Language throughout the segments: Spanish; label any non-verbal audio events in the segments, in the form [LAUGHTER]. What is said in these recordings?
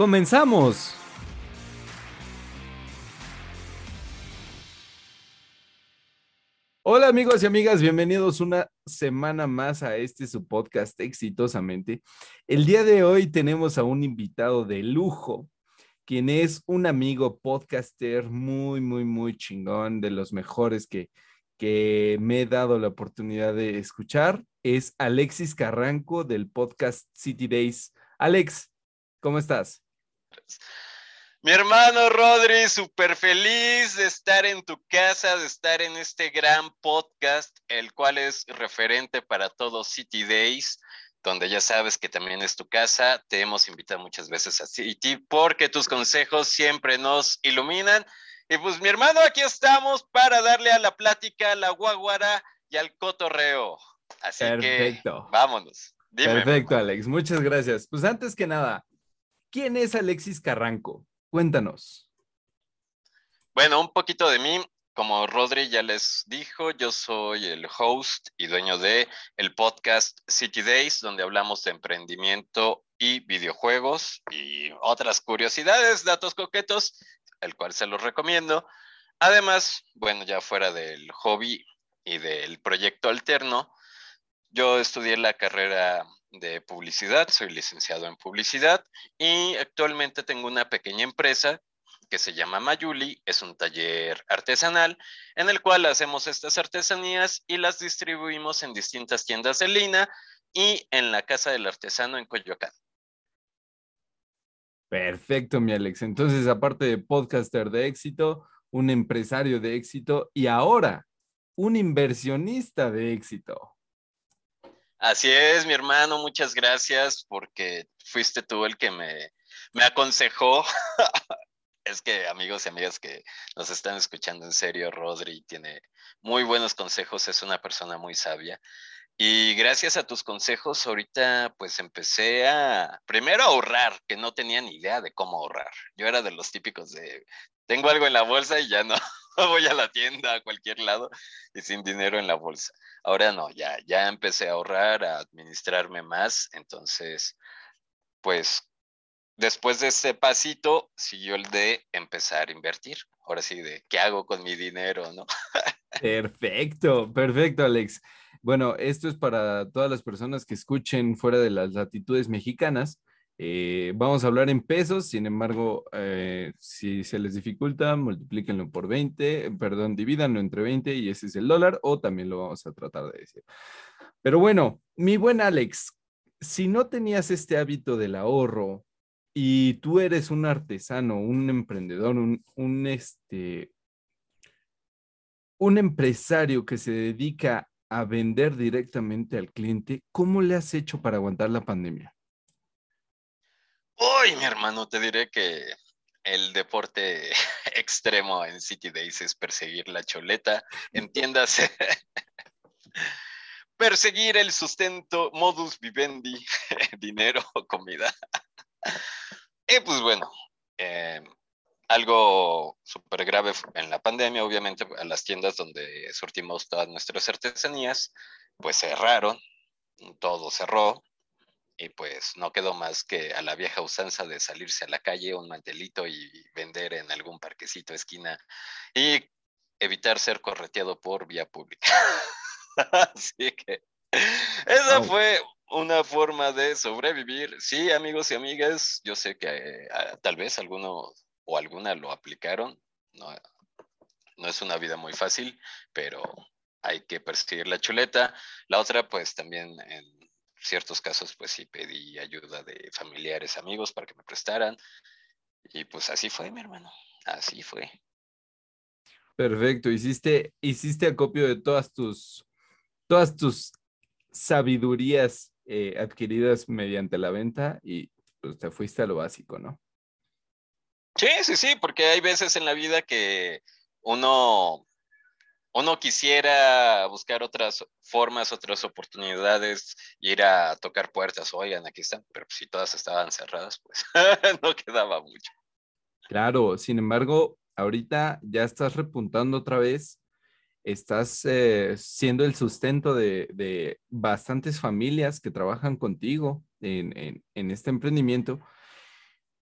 ¡comenzamos! Hola amigos y amigas, bienvenidos una semana más a este su podcast exitosamente. El día de hoy tenemos a un invitado de lujo, quien es un amigo podcaster muy, muy, muy chingón, de los mejores que, que me he dado la oportunidad de escuchar. Es Alexis Carranco del podcast City Days. Alex, ¿cómo estás? Mi hermano Rodri, súper feliz de estar en tu casa, de estar en este gran podcast, el cual es referente para todos City Days, donde ya sabes que también es tu casa. Te hemos invitado muchas veces a City porque tus consejos siempre nos iluminan y pues mi hermano, aquí estamos para darle a la plática, a la guaguara y al cotorreo. Así Perfecto. que vámonos. Perfecto, Alex. Muchas gracias. Pues antes que nada, ¿quién es Alexis Carranco? Cuéntanos. Bueno, un poquito de mí. Como Rodri ya les dijo, yo soy el host y dueño de el podcast City Days, donde hablamos de emprendimiento y videojuegos y otras curiosidades, datos coquetos el cual se los recomiendo. Además, bueno, ya fuera del hobby y del proyecto alterno, yo estudié la carrera de publicidad, soy licenciado en publicidad y actualmente tengo una pequeña empresa que se llama Mayuli, es un taller artesanal en el cual hacemos estas artesanías y las distribuimos en distintas tiendas de lina y en la Casa del Artesano en Coyoacán. Perfecto, mi Alex. Entonces, aparte de podcaster de éxito, un empresario de éxito y ahora un inversionista de éxito. Así es, mi hermano, muchas gracias porque fuiste tú el que me, me aconsejó. [LAUGHS] es que amigos y amigas que nos están escuchando en serio, Rodri tiene muy buenos consejos, es una persona muy sabia. Y gracias a tus consejos, ahorita pues empecé a, primero a ahorrar, que no tenía ni idea de cómo ahorrar. Yo era de los típicos de, tengo algo en la bolsa y ya no, [LAUGHS] [LAUGHS] voy a la tienda, a cualquier lado y sin dinero en la bolsa. Ahora no, ya, ya empecé a ahorrar, a administrarme más. Entonces, pues después de ese pasito, siguió el de empezar a invertir. Ahora sí, de qué hago con mi dinero, ¿no? [LAUGHS] Perfecto, perfecto, Alex. Bueno, esto es para todas las personas que escuchen fuera de las latitudes mexicanas. Eh, vamos a hablar en pesos, sin embargo, eh, si se les dificulta, multiplíquenlo por 20, perdón, divídanlo entre 20 y ese es el dólar, o también lo vamos a tratar de decir. Pero bueno, mi buen Alex, si no tenías este hábito del ahorro y tú eres un artesano, un emprendedor, un, un, este, un empresario que se dedica a vender directamente al cliente, ¿cómo le has hecho para aguantar la pandemia? Uy, mi hermano, te diré que el deporte [LAUGHS] extremo en City Days es perseguir la choleta, entiéndase. [LAUGHS] perseguir el sustento, modus vivendi, [LAUGHS] dinero, comida. y pues bueno, eh, algo súper grave en la pandemia, obviamente, a las tiendas donde surtimos todas nuestras artesanías, pues cerraron, todo cerró, y pues no quedó más que a la vieja usanza de salirse a la calle, un mantelito y vender en algún parquecito, esquina, y evitar ser correteado por vía pública. [LAUGHS] Así que esa fue una forma de sobrevivir. Sí, amigos y amigas, yo sé que eh, tal vez algunos o alguna lo aplicaron. No, no es una vida muy fácil, pero hay que perseguir la chuleta. La otra, pues también en ciertos casos, pues sí pedí ayuda de familiares, amigos para que me prestaran. Y pues así fue, mi hermano. Así fue. Perfecto. Hiciste, hiciste acopio de todas tus, todas tus sabidurías eh, adquiridas mediante la venta y pues te fuiste a lo básico, ¿no? Sí, sí, sí, porque hay veces en la vida que uno, uno quisiera buscar otras formas, otras oportunidades, ir a tocar puertas, oigan, aquí están, pero si todas estaban cerradas, pues [LAUGHS] no quedaba mucho. Claro, sin embargo, ahorita ya estás repuntando otra vez, estás eh, siendo el sustento de, bastantes familias que trabajan contigo en, en este emprendimiento.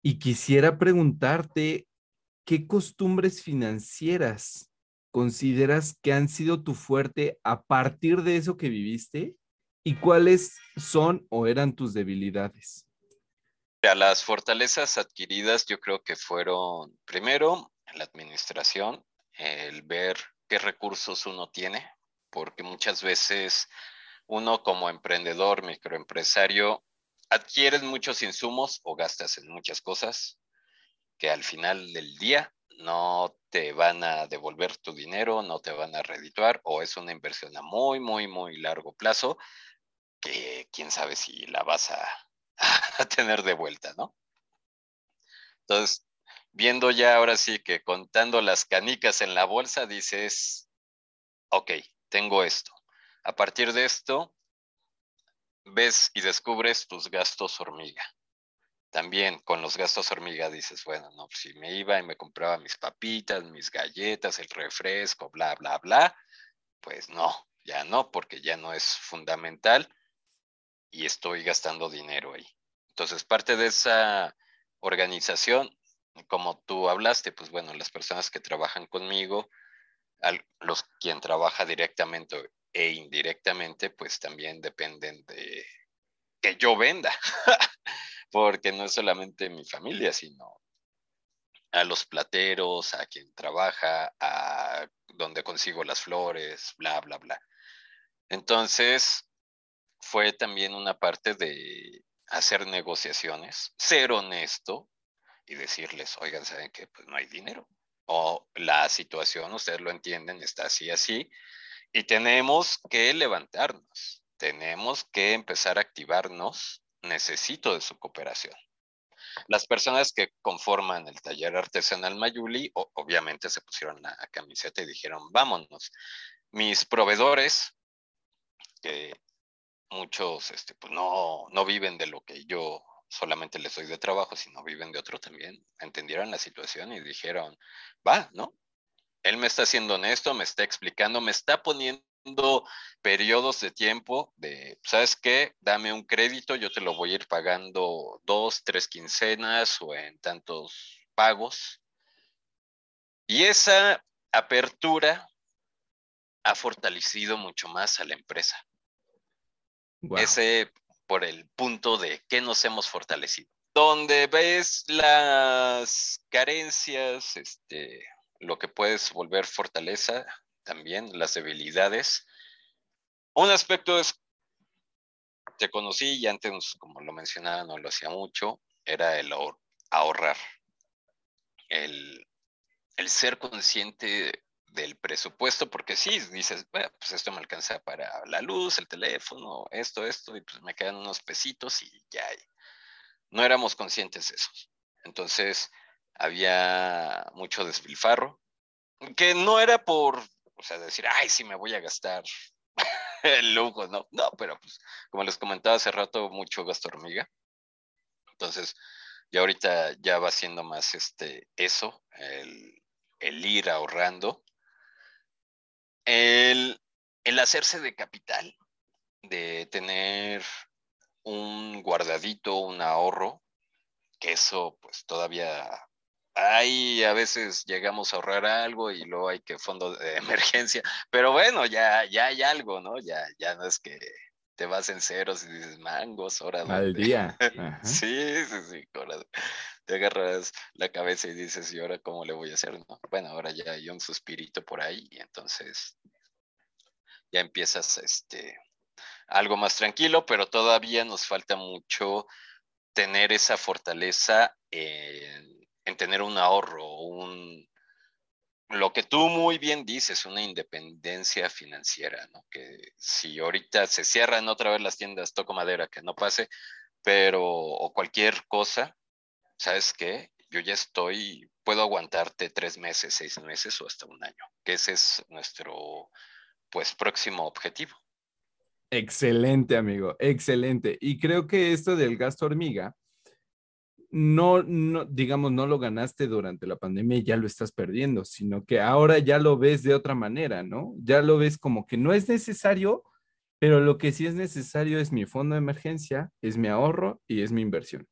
Y quisiera preguntarte, ¿qué costumbres financieras consideras que han sido tu fuerte a partir de eso que viviste? ¿Y cuáles son o eran tus debilidades? las fortalezas adquiridas yo creo que fueron, primero, la administración, el ver qué recursos uno tiene, porque muchas veces uno como emprendedor, microempresario, adquieres muchos insumos o gastas en muchas cosas que al final del día no te van a devolver tu dinero, no te van a redituar o es una inversión a muy, muy, muy largo plazo que quién sabe si la vas a, [LAUGHS] a tener de vuelta, ¿no? Entonces, viendo ya ahora sí que contando las canicas en la bolsa, dices, ok, tengo esto. A partir de esto, ves y descubres tus gastos hormiga. También con los gastos hormiga dices, bueno, no, si me iba y me compraba mis papitas, mis galletas, el refresco, bla, bla, bla, pues no, ya no, porque ya no es fundamental y estoy gastando dinero ahí. Entonces, parte de esa organización, como tú hablaste, pues bueno, las personas que trabajan conmigo, los quien trabaja directamente e indirectamente, pues también dependen de que yo venda, [LAUGHS] porque no es solamente mi familia, sino a los plateros, a quien trabaja, a donde consigo las flores, bla, bla, bla. Entonces, fue también una parte de hacer negociaciones, ser honesto y decirles, oigan, ¿saben qué? Pues no hay dinero. O la situación, ustedes lo entienden, está así, así. Y tenemos que levantarnos, tenemos que empezar a activarnos. Necesito de su cooperación. Las personas que conforman el taller artesanal Mayuli, obviamente se pusieron la camiseta y dijeron, vámonos. Mis proveedores, que muchos este, pues no, no viven de lo que yo solamente les doy de trabajo, sino viven de otro también, entendieron la situación y dijeron, va, ¿no? Él me está haciendo honesto, me está explicando, me está poniendo periodos de tiempo de, ¿sabes qué? Dame un crédito, yo te lo voy a ir pagando dos, tres quincenas o en tantos pagos. Y esa apertura ha fortalecido mucho más a la empresa. Ese por el punto de que nos hemos fortalecido. Donde ves las carencias, este, lo que puedes volver fortaleza, también las debilidades. Un aspecto es, te conocí y antes, como lo mencionaba, no lo hacía mucho, era el ahorrar. El, el ser consciente del presupuesto, porque sí, dices, bueno, pues esto me alcanza para la luz, el teléfono, esto, esto, y pues me quedan unos pesitos y ya. No éramos conscientes de eso. Entonces, había mucho despilfarro, que no era por, o sea, decir, ay, sí me voy a gastar [LAUGHS] el lujo, no, no, pero pues, como les comentaba hace rato, mucho gasto hormiga. Entonces, ya ahorita ya va siendo más este, eso, el, el ir ahorrando el, hacerse de capital, de tener un guardadito, un ahorro, que eso pues todavía hay, a veces llegamos a ahorrar algo y luego hay que fondo de [LAUGHS] emergencia, pero bueno, ya, ya hay algo, ¿no? Ya, ya no es que te vas en ceros y dices mangos, ahora. Al día. [LAUGHS] sí, sí, sí, te agarras la cabeza y dices, ¿y ahora cómo le voy a hacer? No? Bueno, ahora ya hay un suspirito por ahí y entonces ya empiezas este, algo más tranquilo, pero todavía nos falta mucho tener esa fortaleza en, tener un ahorro, un, lo que tú muy bien dices, una independencia financiera, ¿no? Que si ahorita se cierran otra vez las tiendas, toco madera, que no pase, pero, o cualquier cosa, ¿sabes qué? Yo ya estoy, puedo aguantarte tres meses, seis meses o hasta un año, que ese es nuestro, pues, próximo objetivo. Excelente, amigo, excelente. Y creo que esto del gasto hormiga, no, no, digamos, no lo ganaste durante la pandemia y ya lo estás perdiendo, sino que ahora ya lo ves de otra manera, ¿no? Ya lo ves como que no es necesario, pero lo que sí es necesario es mi fondo de emergencia, es mi ahorro y es mi inversión.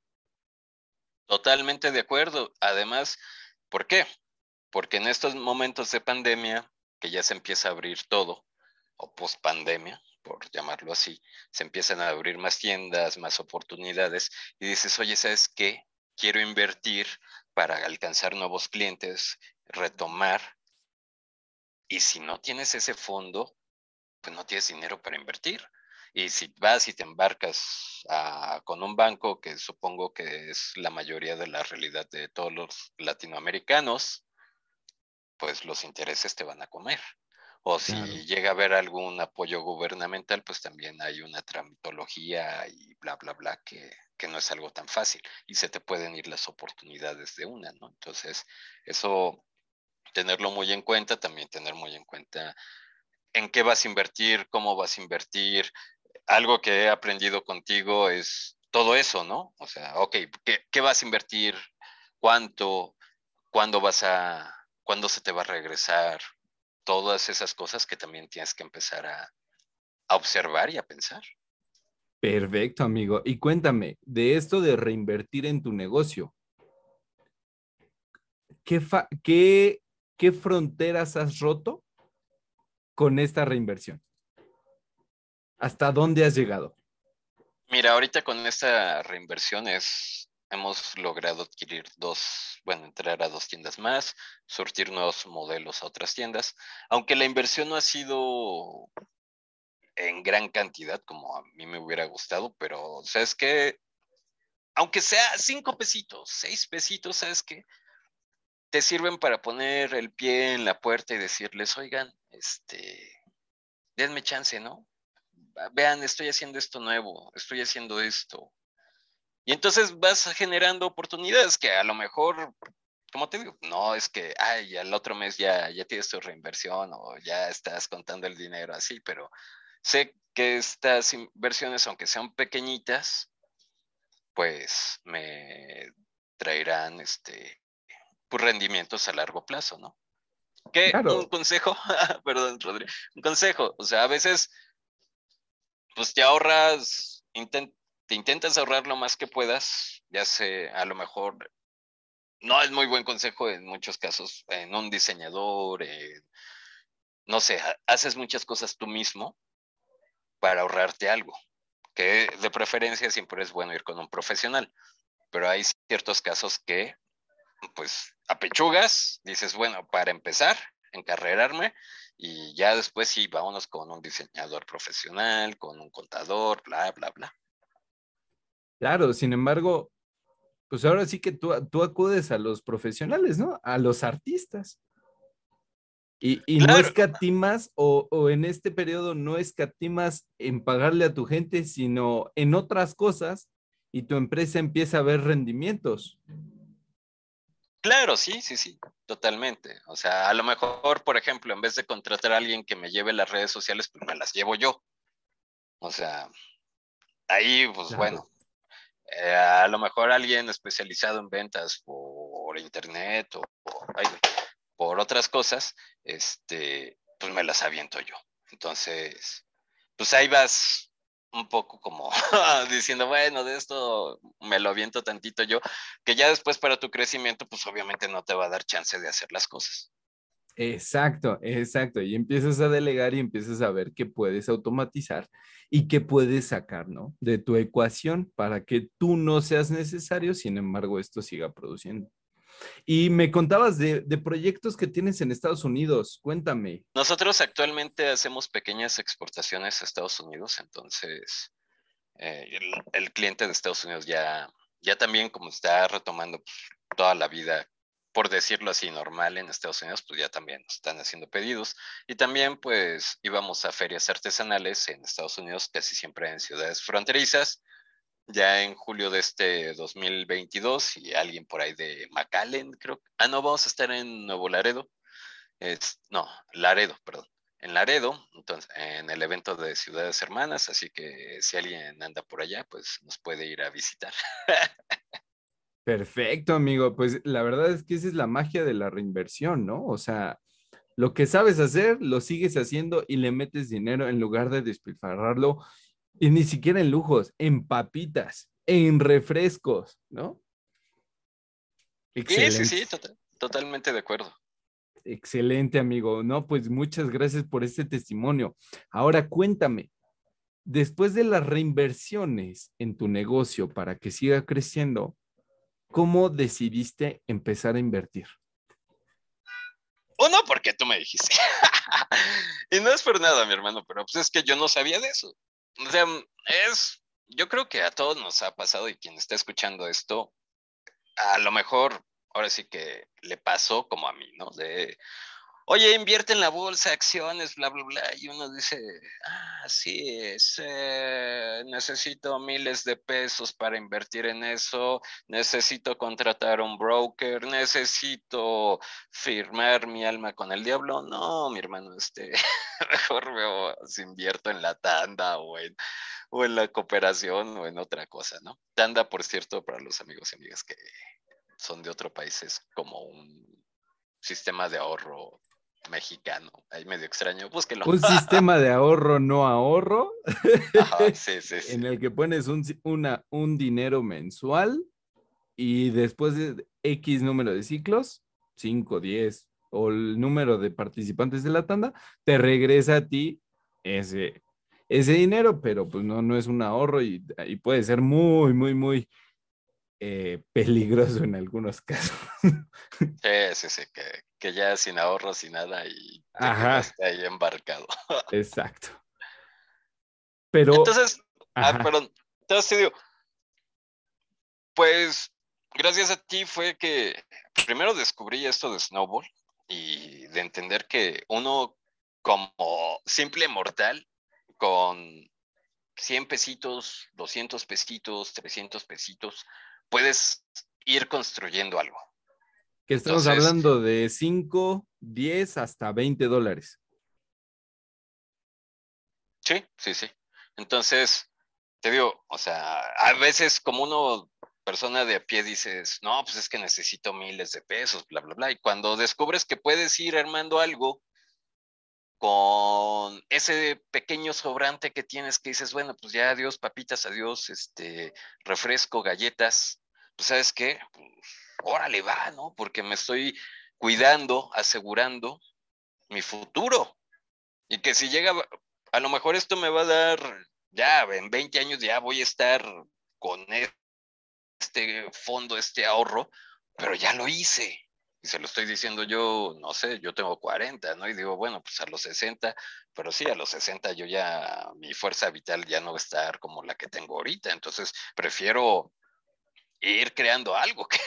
Totalmente de acuerdo. Además, ¿por qué? Porque en estos momentos de pandemia, que ya se empieza a abrir todo, o post pandemia, por llamarlo así, se empiezan a abrir más tiendas, más oportunidades, y dices, oye, ¿sabes qué? Quiero invertir para alcanzar nuevos clientes, retomar. Y si no tienes ese fondo, pues no tienes dinero para invertir. Y si vas y te embarcas con un banco, que supongo que es la mayoría de la realidad de todos los latinoamericanos, pues los intereses te van a comer. O si llega a haber algún apoyo gubernamental, pues también hay una tramitología y bla, bla, bla, que, que no es algo tan fácil y se te pueden ir las oportunidades de una, ¿no? Entonces, eso, tenerlo muy en cuenta, también tener muy en cuenta en qué vas a invertir, cómo vas a invertir. Algo que he aprendido contigo es todo eso, ¿no? O sea, ok, ¿qué, qué vas a invertir? ¿Cuánto? ¿Cuándo vas a, cuándo se te va a regresar? Todas esas cosas que también tienes que empezar a, a observar y a pensar. Perfecto, amigo. Y cuéntame, de esto de reinvertir en tu negocio, ¿qué, qué, qué fronteras has roto con esta reinversión? ¿Hasta dónde has llegado? Mira, ahorita con esta reinversión es, hemos logrado adquirir dos, bueno, entrar a dos tiendas más, surtir nuevos modelos a otras tiendas, aunque la inversión no ha sido en gran cantidad como a mí me hubiera gustado, pero sabes que, aunque sea cinco pesitos, seis pesitos, sabes que te sirven para poner el pie en la puerta y decirles, oigan, este, denme chance, ¿no? Vean, estoy haciendo esto nuevo, estoy haciendo esto. Y entonces vas generando oportunidades que a lo mejor como te digo, no es que, ay, al otro mes ya, ya tienes tu reinversión o ya estás contando el dinero así, pero Sé que estas inversiones, aunque sean pequeñitas, pues me traerán este pues, rendimientos a largo plazo, ¿no? Que un consejo, [LAUGHS] perdón, Rodri, un consejo, o sea, a veces pues te ahorras, te intentas ahorrar lo más que puedas, ya sé, a lo mejor no es muy buen consejo en muchos casos, en un diseñador, no sé, haces muchas cosas tú mismo, para ahorrarte algo, que de preferencia siempre es bueno ir con un profesional, pero hay ciertos casos que, pues, apechugas, dices, bueno, para empezar, encarrerarme, y ya después sí, vámonos con un diseñador profesional, con un contador, bla, bla, bla. Claro, sin embargo, pues ahora sí que tú, tú acudes a los profesionales, ¿no? A los artistas. Y, y no escatimas, o, o, en este periodo no escatimas en pagarle a tu gente, sino en otras cosas, y tu empresa empieza a ver rendimientos. Claro, sí, sí, sí, totalmente. O sea, a lo mejor, por ejemplo, en vez de contratar a alguien que me lleve las redes sociales, pues me las llevo yo. O sea, ahí, pues bueno, eh, a lo mejor alguien especializado en ventas por internet o, por otras cosas, este, pues me las aviento yo. Entonces, pues ahí vas un poco como [LAUGHS] diciendo, bueno, de esto me lo aviento tantito yo, que ya después para tu crecimiento, pues obviamente no te va a dar chance de hacer las cosas. Exacto, exacto. Y empiezas a delegar y empiezas a ver qué puedes automatizar y qué puedes sacar, ¿no? De tu ecuación para que tú no seas necesario, sin embargo, esto siga produciendo. Y me contabas de, proyectos que tienes en Estados Unidos. Cuéntame. Nosotros actualmente hacemos pequeñas exportaciones a Estados Unidos, entonces eh, el, cliente de Estados Unidos ya, ya también como está retomando pues, toda la vida, por decirlo así, normal en Estados Unidos, pues ya también están haciendo pedidos. Y también pues íbamos a ferias artesanales en Estados Unidos, casi siempre en ciudades fronterizas ya en julio de este 2022 y alguien por ahí de McAllen, creo. Ah, no, vamos a estar en Nuevo Laredo. Es, no, Laredo, perdón. En Laredo, entonces, en el evento de Ciudades Hermanas, así que si alguien anda por allá, pues nos puede ir a visitar. [LAUGHS] Perfecto, amigo. Pues la verdad es que esa es la magia de la reinversión, ¿no? O sea, lo que sabes hacer, lo sigues haciendo y le metes dinero en lugar de despilfarrarlo y ni siquiera en lujos, en papitas, en refrescos, ¿no? Excelente. Sí, sí, sí, totalmente de acuerdo. Excelente, amigo. No, pues muchas gracias por este testimonio. Ahora cuéntame, después de las reinversiones en tu negocio para que siga creciendo, ¿cómo decidiste empezar a invertir? Uno, porque tú me dijiste. [LAUGHS] y no es por nada, mi hermano, pero pues es que yo no sabía de eso. O sea, es, yo creo que a todos nos ha pasado y quien está escuchando esto, a lo mejor ahora sí que le pasó como a mí, ¿no? De, oye, invierte en la bolsa, acciones, bla, bla, bla. Y uno dice, ah, sí, es, eh, necesito miles de pesos para invertir en eso, necesito contratar un broker, necesito firmar mi alma con el diablo. No, mi hermano, este, [LAUGHS] mejor veo si invierto en la tanda o en, o en la cooperación o en otra cosa, ¿no? Tanda, por cierto, para los amigos y amigas que son de otro país, es como un sistema de ahorro mexicano, ahí medio extraño, búsquelo. Un sistema de ahorro no ahorro, sí, sí, [LAUGHS] sí. en el que pones un, una, un dinero mensual y después de X número de ciclos, 5, 10 o el número de participantes de la tanda, te regresa a ti ese, ese dinero, pero pues no, no es un ahorro y, y puede ser muy, muy, muy eh, peligroso en algunos casos. Sí, sí, sí, que, ya sin ahorros sin nada y está ahí embarcado. [LAUGHS] Exacto. Pero. Entonces, ah, perdón. Entonces digo, pues gracias a ti fue que primero descubrí esto de Snowball y de entender que uno como simple mortal con 100 pesitos, 200 pesitos, 300 pesitos, puedes ir construyendo algo. Que estamos hablando de 5, 10 hasta 20 dólares. Sí, sí, sí. Entonces, te digo, o sea, a veces como uno, persona de a pie, dices, no, pues es que necesito miles de pesos, bla, bla, bla. Y cuando descubres que puedes ir armando algo con ese pequeño sobrante que tienes que dices, bueno, pues ya adiós papitas, adiós, este, refresco, galletas, pues sabes qué, pues, órale va, ¿no? Porque me estoy cuidando, asegurando mi futuro. Y que si llega, a lo mejor esto me va a dar, ya en 20 años ya voy a estar con este fondo, este ahorro, pero ya lo hice y se lo estoy diciendo yo, no sé, yo tengo 40, ¿no? Y digo, bueno, pues a los 60, pero sí, a los 60 yo ya, mi fuerza vital ya no va a estar como la que tengo ahorita, entonces prefiero ir creando algo que,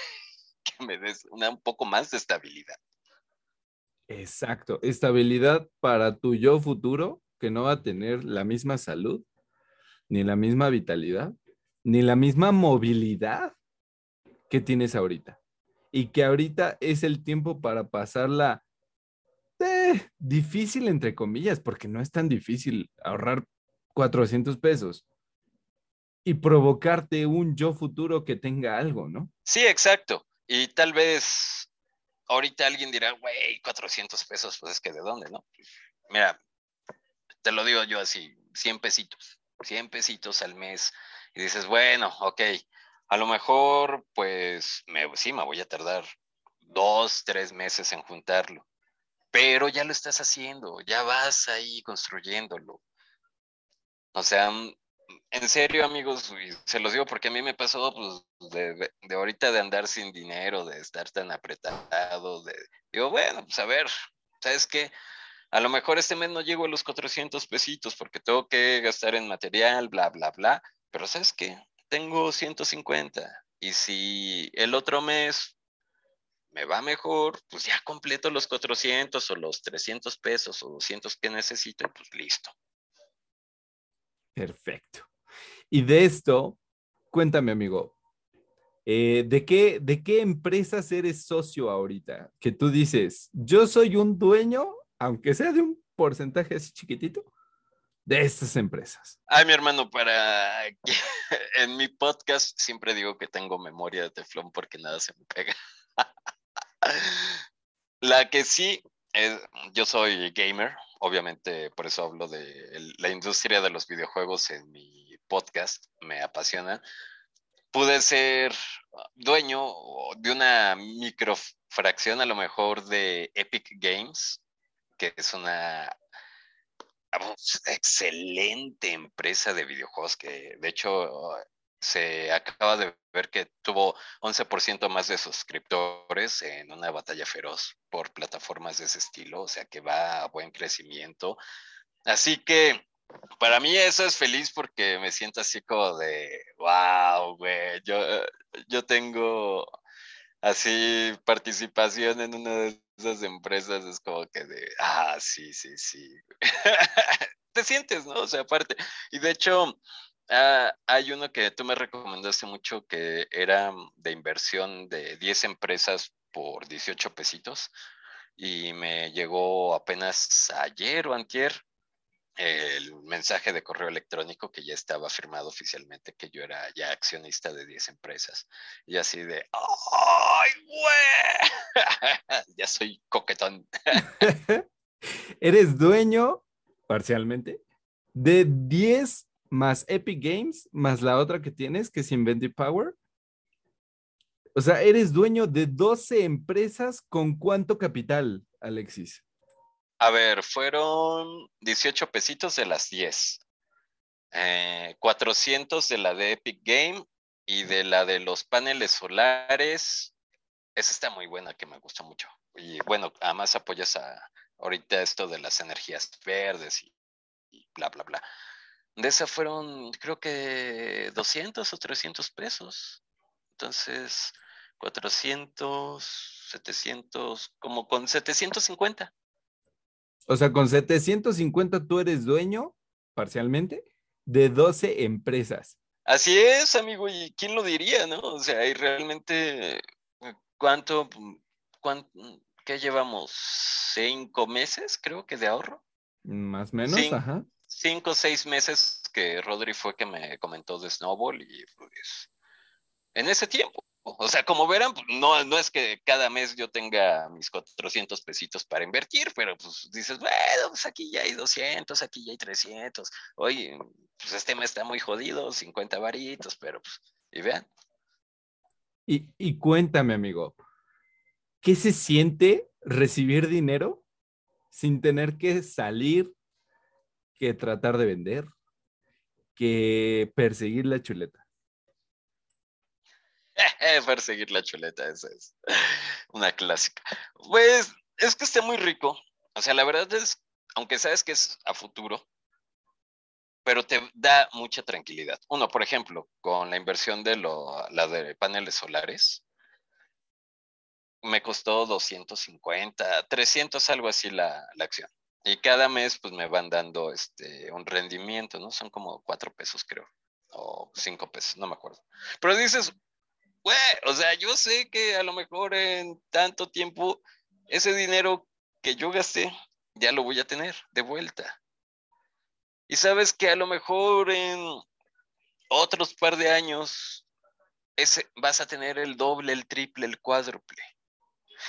[LAUGHS] me dé una, un poco más de estabilidad. Exacto, estabilidad para tu yo futuro, que no va a tener la misma salud, ni la misma vitalidad, ni la misma movilidad que tienes ahorita y que ahorita es el tiempo para pasarla eh, difícil, entre comillas, porque no es tan difícil ahorrar 400 pesos y provocarte un yo futuro que tenga algo, ¿no? Sí, exacto. Y tal vez ahorita alguien dirá, güey, 400 pesos, pues es que de dónde, ¿no? Mira, te lo digo yo así, 100 pesitos, 100 pesitos al mes. Y dices, bueno, ok, a lo mejor, pues, me, sí, me voy a tardar dos, tres meses en juntarlo, pero ya lo estás haciendo, ya vas ahí construyéndolo. O sea, en serio, amigos, se los digo porque a mí me pasó, pues, de, ahorita de andar sin dinero, de estar tan apretado, de, digo, bueno, pues a ver, ¿sabes qué? A lo mejor este mes no llego a los 400 pesitos porque tengo que gastar en material, bla, bla, bla, pero ¿sabes qué? tengo 150 y si el otro mes me va mejor, pues ya completo los 400 o los 300 pesos o 200 que necesito, pues listo. Perfecto. Y de esto cuéntame, amigo, eh, ¿de, qué, ¿de qué empresas eres socio ahorita? Que tú dices, yo soy un dueño, aunque sea de un porcentaje así chiquitito, de estas empresas. Ay, mi hermano, para [LAUGHS] en mi podcast siempre digo que tengo memoria de teflón porque nada se me pega. [LAUGHS] La que sí, es, yo soy gamer, obviamente por eso hablo de la industria de los videojuegos en mi podcast, me apasiona. Pude ser dueño de una microfracción a lo mejor de Epic Games, que es una excelente empresa de videojuegos que de hecho se acaba de ver que tuvo 11% más de suscriptores en una batalla feroz por plataformas de ese estilo, o sea que va a buen crecimiento. Así que para mí eso es feliz porque me siento así como de, wow, güey, yo, yo tengo así participación en una de esas empresas, es como que de, ah, sí, sí, sí. [LAUGHS] Te sientes, ¿no? O sea, aparte. Y de hecho, ah, hay uno que tú me recomendaste mucho que era de inversión de 10 empresas por 18 pesitos y me llegó apenas ayer o antier el mensaje de correo electrónico que ya estaba firmado oficialmente que yo era ya accionista de 10 empresas. Y así de, ¡ay, güey! [LAUGHS] ya soy coquetón. [LAUGHS] Eres dueño, parcialmente, de 10 más Epic Games, más la otra que tienes, que es Inventive Power. O sea, eres dueño de 12 empresas con cuánto capital, Alexis. A ver, fueron 18 pesitos de las 10. 400 eh, de la de Epic Game y de la de los paneles solares. Esa está muy buena, que me gusta mucho. Y bueno, además apoyas a ahorita esto de las energías verdes y bla, bla, bla. De esa fueron, creo que 200 o 300 pesos. Entonces, 400, 700, como con 750. O sea, con 750 tú eres dueño, parcialmente, de 12 empresas. Así es, amigo, y quién lo diría, ¿no? O sea, hay realmente, ¿cuánto, cuánto qué llevamos? ¿Cinco meses, creo que de ahorro? Más o menos, ajá. Cinco o seis meses que Rodri fue que me comentó de Snowball y pues en ese tiempo o sea, como verán, pues, no, no es que cada mes yo tenga mis 400 pesitos para invertir, pero pues dices, bueno, pues aquí ya hay 200, aquí ya hay 300. Oye, pues este mes está muy jodido, 50 varitos, pero pues, y vean. Y, y cuéntame, amigo, ¿qué se siente recibir dinero sin tener que salir, que tratar de vender, que perseguir la chuleta? [LAUGHS] Perseguir la chuleta, esa es una clásica. Pues es que está muy rico. O sea, la verdad es, aunque sabes que es a futuro, pero te da mucha tranquilidad. Uno, por ejemplo, con la inversión de lo, de paneles solares, me costó 250, 300, algo así la, la acción. Y cada mes, pues me van dando este, un rendimiento, ¿no? Son como cuatro pesos, creo, o cinco pesos, no me acuerdo. Pero dices, güey, o sea, yo sé que a lo mejor en tanto tiempo ese dinero que yo gasté ya lo voy a tener de vuelta. Y sabes que a lo mejor en otros par de años ese, vas a tener el doble, el triple, el cuádruple.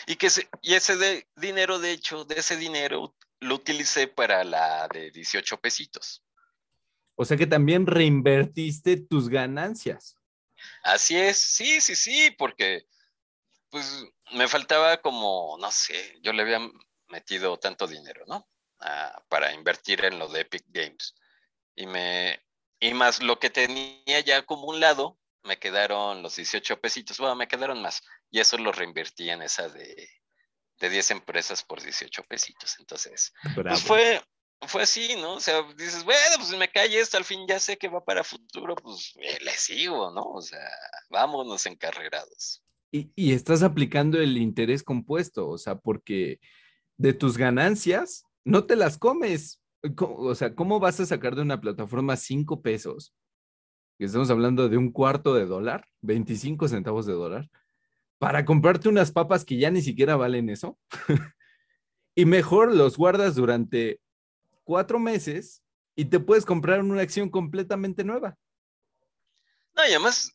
Y, que y ese de, dinero, de hecho, de ese dinero lo utilicé para la de 18 pesitos. O sea que también reinvertiste tus ganancias. Así es, sí, sí, sí, porque pues me faltaba como, no sé, yo le había metido tanto dinero, ¿no? Ah, para invertir en lo de Epic Games. Y me, y más lo que tenía ya acumulado, me quedaron los 18 pesitos, bueno, me quedaron más. Y eso lo reinvertí en esa de, de 10 empresas por 18 pesitos. Entonces, pues fue, fue así, ¿no? O sea, dices, bueno, pues me cae esto, al fin ya sé que va para futuro, pues eh, le sigo, ¿no? O sea, vámonos encarrerados. Y, y estás aplicando el interés compuesto, o sea, porque de tus ganancias no te las comes. O sea, ¿cómo vas a sacar de una plataforma cinco pesos? que estamos hablando de un cuarto de dólar, 25 centavos de dólar, para comprarte unas papas que ya ni siquiera valen eso. [LAUGHS] y mejor los guardas durante cuatro meses y te puedes comprar una acción completamente nueva. No, y además,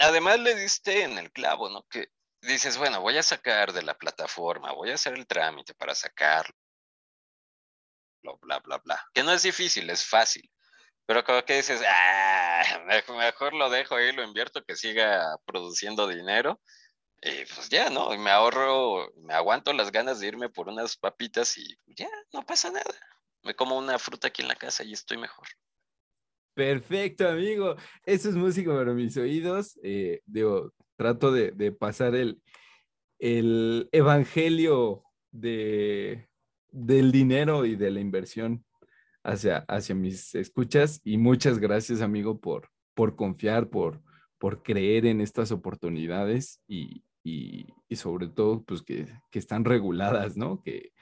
además le diste en el clavo, ¿no? Que dices, bueno, voy a sacar de la plataforma, voy a hacer el trámite para sacarlo, bla, bla, bla. Que no es difícil, es fácil. Pero como que dices, ah, mejor lo dejo ahí, lo invierto, que siga produciendo dinero. Y pues ya, ¿no? Me ahorro, me aguanto las ganas de irme por unas papitas y ya, no pasa nada. Me como una fruta aquí en la casa y estoy mejor. Perfecto, amigo. Eso es música para mis oídos. Eh, trato de, pasar el, el evangelio de, del dinero y de la inversión hacia, hacia mis escuchas. Y muchas gracias, amigo, por, por confiar, por, por creer en estas oportunidades y, y, sobre todo, pues que, que, están reguladas, ¿no? Que,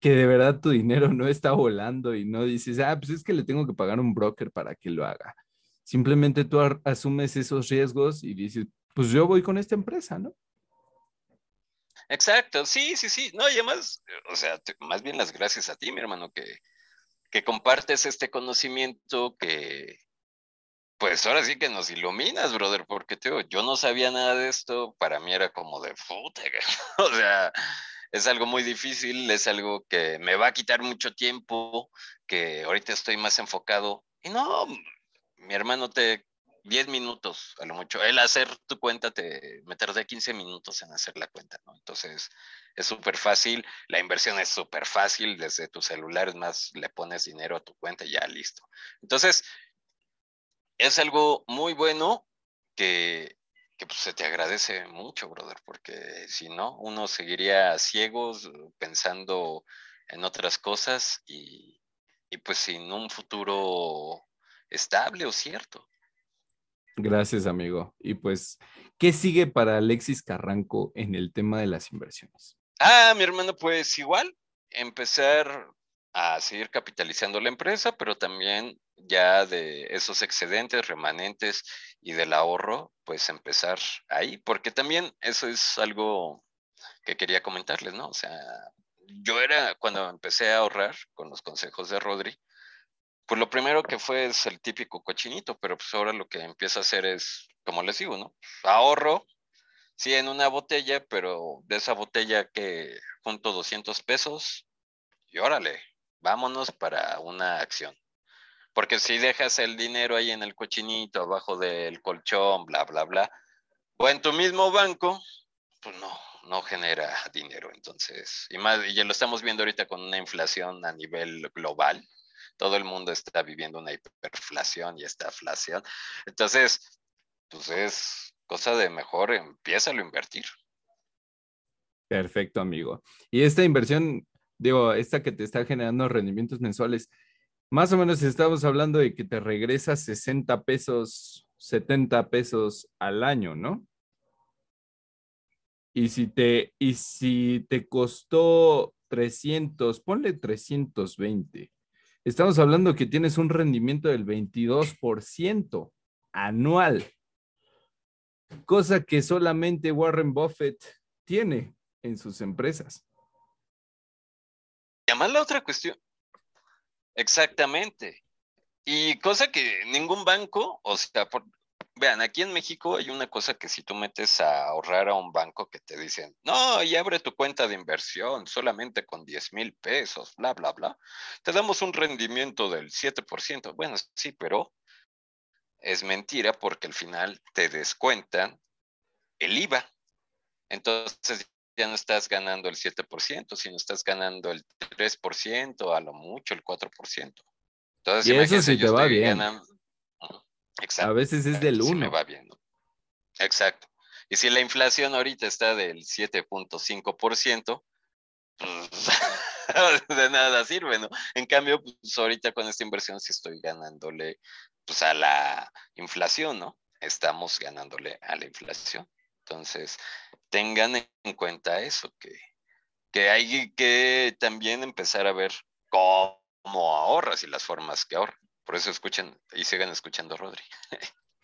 que de verdad tu dinero no está volando y no dices, ah, pues es que le tengo que pagar a un broker para que lo haga. Simplemente tú asumes esos riesgos y dices, pues yo voy con esta empresa, ¿no? Exacto, sí, sí, sí. No, y además, o sea, más bien las gracias a ti, mi hermano, que, que compartes este conocimiento que, pues ahora sí que nos iluminas, brother, porque yo no sabía nada de esto, para mí era como de puta, [LAUGHS] o sea, es algo muy difícil, es algo que me va a quitar mucho tiempo, que ahorita estoy más enfocado. Y no, mi hermano te 10 minutos a lo mucho. El hacer tu cuenta te me tardé 15 minutos en hacer la cuenta, ¿no? Entonces es súper fácil, la inversión es súper fácil, desde tu celular es más, le pones dinero a tu cuenta y ya listo. Entonces, es algo muy bueno que que pues se te agradece mucho, brother, porque si no, uno seguiría ciegos pensando en otras cosas y, pues sin un futuro estable o cierto. Gracias, amigo. Y pues, ¿qué sigue para Alexis Carranco en el tema de las inversiones? Ah, mi hermano, pues igual, empezar a seguir capitalizando la empresa, pero también ya de esos excedentes remanentes y del ahorro, pues empezar ahí, porque también eso es algo que quería comentarles, ¿no? O sea, yo era, cuando empecé a ahorrar con los consejos de Rodri, pues lo primero que fue es el típico cochinito, pero pues ahora lo que empiezo a hacer es, como les digo, ¿no? Ahorro, sí, en una botella, pero de esa botella que junto 200 pesos y órale, vámonos para una acción. Porque si dejas el dinero ahí en el cochinito, abajo del colchón, bla, bla, bla, o en tu mismo banco, pues no, no genera dinero. Entonces, y más, y ya lo estamos viendo ahorita con una inflación a nivel global. Todo el mundo está viviendo una hiperflación y esta inflación. Entonces, pues es cosa de mejor, empieza a invertir. Perfecto, amigo. Y esta inversión digo, esta que te está generando rendimientos mensuales, más o menos estamos hablando de que te regresa 60 pesos, 70 pesos al año, ¿no? Y si te, y si te costó 300, ponle 320. Estamos hablando que tienes un rendimiento del 22% anual, cosa que solamente Warren Buffett tiene en sus empresas. Además la otra cuestión, exactamente. Y cosa que ningún banco, o sea, vean, aquí en México hay una cosa que si tú metes a ahorrar a un banco que te dicen, no, y abre tu cuenta de inversión solamente con 10 mil pesos, bla, bla, bla, te damos un rendimiento del 7%. Bueno, sí, pero es mentira porque al final te descuentan el IVA. Entonces ya no estás ganando el 7%, sino estás ganando el 3%, a lo mucho el 4%. Entonces, y eso sí te va bien. Exacto. A veces es del 1. me va bien. Exacto. Y si la inflación ahorita está del 7.5%, pues [LAUGHS] de nada sirve, ¿no? En cambio, pues ahorita con esta inversión sí estoy ganándole pues a la inflación, ¿no? Estamos ganándole a la inflación. Entonces, tengan en cuenta eso, que, que hay que también empezar a ver cómo ahorras y las formas que ahorras. Por eso escuchen y sigan escuchando Rodri.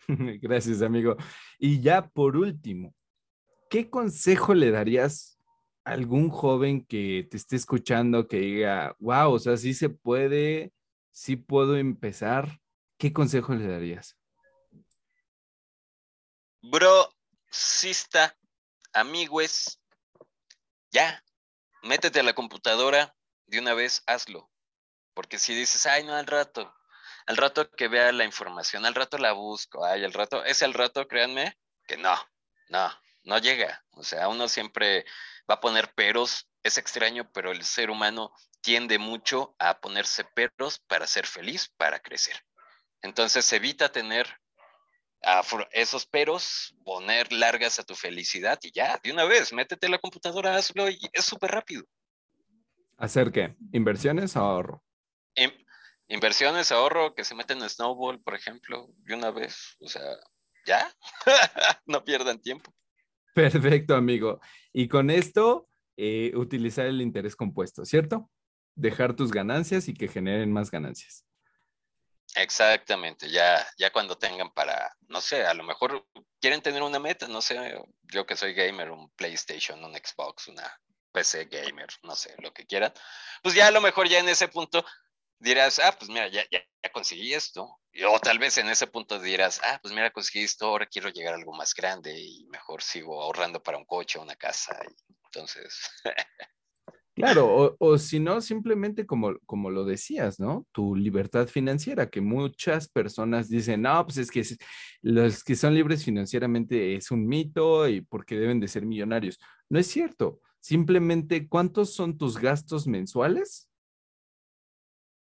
[LAUGHS] Gracias, amigo. Y ya por último, ¿qué consejo le darías a algún joven que te esté escuchando que diga, wow, o sea, sí se puede, sí puedo empezar? ¿Qué consejo le darías? Bro, sista, amigües, ya, métete a la computadora de una vez, hazlo. Porque si dices, ay, no, al rato, al rato que vea la información, al rato la busco, ay, al rato, es el rato, créanme, que no, no, no llega. O sea, uno siempre va a poner peros, es extraño, pero el ser humano tiende mucho a ponerse peros para ser feliz, para crecer. Entonces evita tener esos peros, poner largas a tu felicidad y ya, de una vez, métete en la computadora, hazlo y es súper rápido. ¿Hacer qué? ¿Inversiones o ahorro? inversiones, ahorro, que se meten en Snowball, por ejemplo, de una vez. O sea, ya, [LAUGHS] no pierdan tiempo. Perfecto, amigo. Y con esto, eh, utilizar el interés compuesto, ¿cierto? Dejar tus ganancias y que generen más ganancias. Exactamente, ya, ya cuando tengan para, no sé, a lo mejor quieren tener una meta, no sé, yo que soy gamer, un PlayStation, un Xbox, una PC gamer, no sé, lo que quieran, pues ya a lo mejor ya en ese punto dirás, ah, pues mira, ya, ya, conseguí esto. o tal vez en ese punto dirás, ah, pues mira, conseguí esto, ahora quiero llegar a algo más grande y mejor sigo ahorrando para un coche, una casa. entonces. [LAUGHS] Claro, [LAUGHS] o, si no, simplemente como, como lo decías, ¿no? Tu libertad financiera, que muchas personas dicen, no, pues es que los que son libres financieramente es un mito y porque deben de ser millonarios. No es cierto. Simplemente, ¿cuántos son tus gastos mensuales?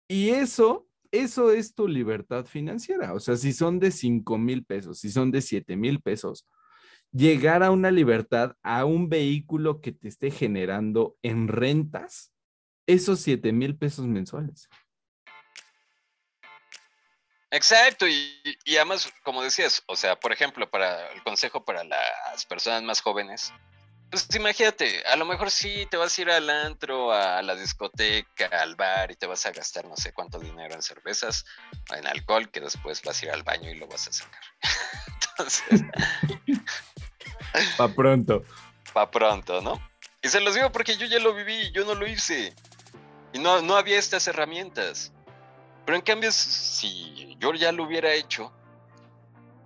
Y eso, eso es tu libertad financiera. O sea, si son de 5 mil pesos, si son de 7 mil pesos, llegar a una libertad, a un vehículo que te esté generando en rentas, esos 7 mil pesos mensuales. Exacto, y, además, como decías, o sea, por ejemplo, para el consejo para las personas más jóvenes, pues imagínate, a lo mejor sí te vas a ir al antro, a la discoteca, al bar y te vas a gastar no sé cuánto dinero en cervezas, en alcohol, que después vas a ir al baño y lo vas a sacar. [LAUGHS] Entonces. [LAUGHS] Pa' pronto. Pa' pronto, ¿no? Y se los digo porque yo ya lo viví, yo no lo hice. Y no, no había estas herramientas. Pero en cambio, si yo ya lo hubiera hecho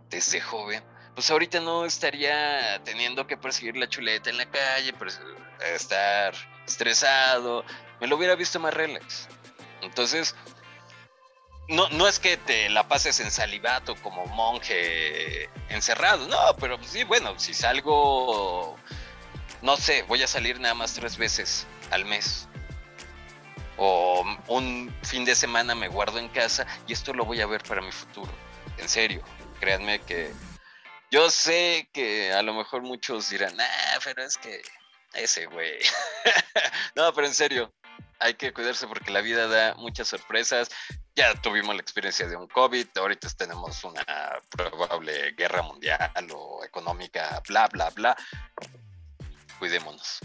desde joven, pues ahorita no estaría teniendo que perseguir la chuleta en la calle, estar estresado, me lo hubiera visto más relax. Entonces, no, no es que te la pases en salivato como monje encerrado, no, pero sí, bueno, si salgo, no sé, voy a salir nada más tres veces al mes. O un fin de semana me guardo en casa y esto lo voy a ver para mi futuro. En serio, créanme que yo sé que a lo mejor muchos dirán, ah, pero es que ese güey. [LAUGHS] no, pero en serio, hay que cuidarse porque la vida da muchas sorpresas. Ya tuvimos la experiencia de un COVID, ahorita tenemos una probable guerra mundial o económica, bla, bla, bla. Cuidémonos.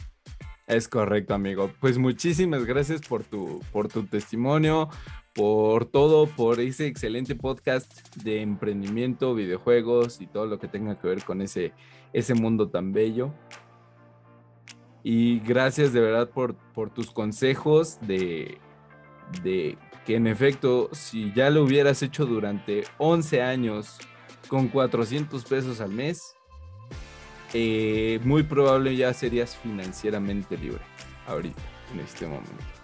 Es correcto, amigo. Pues muchísimas gracias por tu, por tu testimonio, por todo, por ese excelente podcast de emprendimiento, videojuegos y todo lo que tenga que ver con ese, ese mundo tan bello. Y gracias de verdad por, por tus consejos de, de que en efecto, si ya lo hubieras hecho durante 11 años con 400 pesos al mes, eh, muy probable ya serías financieramente libre ahorita, en este momento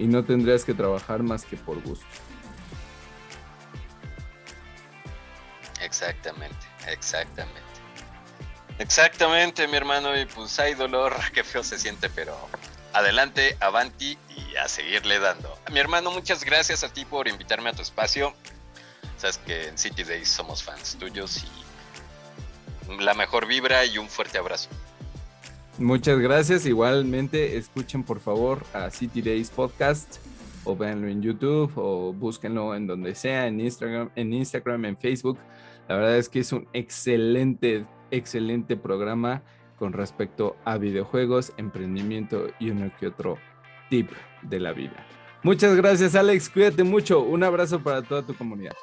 y no tendrías que trabajar más que por gusto. Exactamente, exactamente. Exactamente, mi hermano, y pues hay dolor, [LAUGHS] qué feo se siente, pero adelante, avanti y a seguirle dando. Mi hermano, muchas gracias a ti por invitarme a tu espacio. Sabes que en City Days somos fans tuyos y la mejor vibra y un fuerte abrazo. Muchas gracias. Igualmente, escuchen por favor a City Days Podcast o véanlo en YouTube o búsquenlo en donde sea, en Instagram, en Instagram, en Facebook. La verdad es que es un excelente, excelente programa con respecto a videojuegos, emprendimiento y uno que otro tip de la vida. Muchas gracias, Alex. Cuídate mucho. Un abrazo para toda tu comunidad.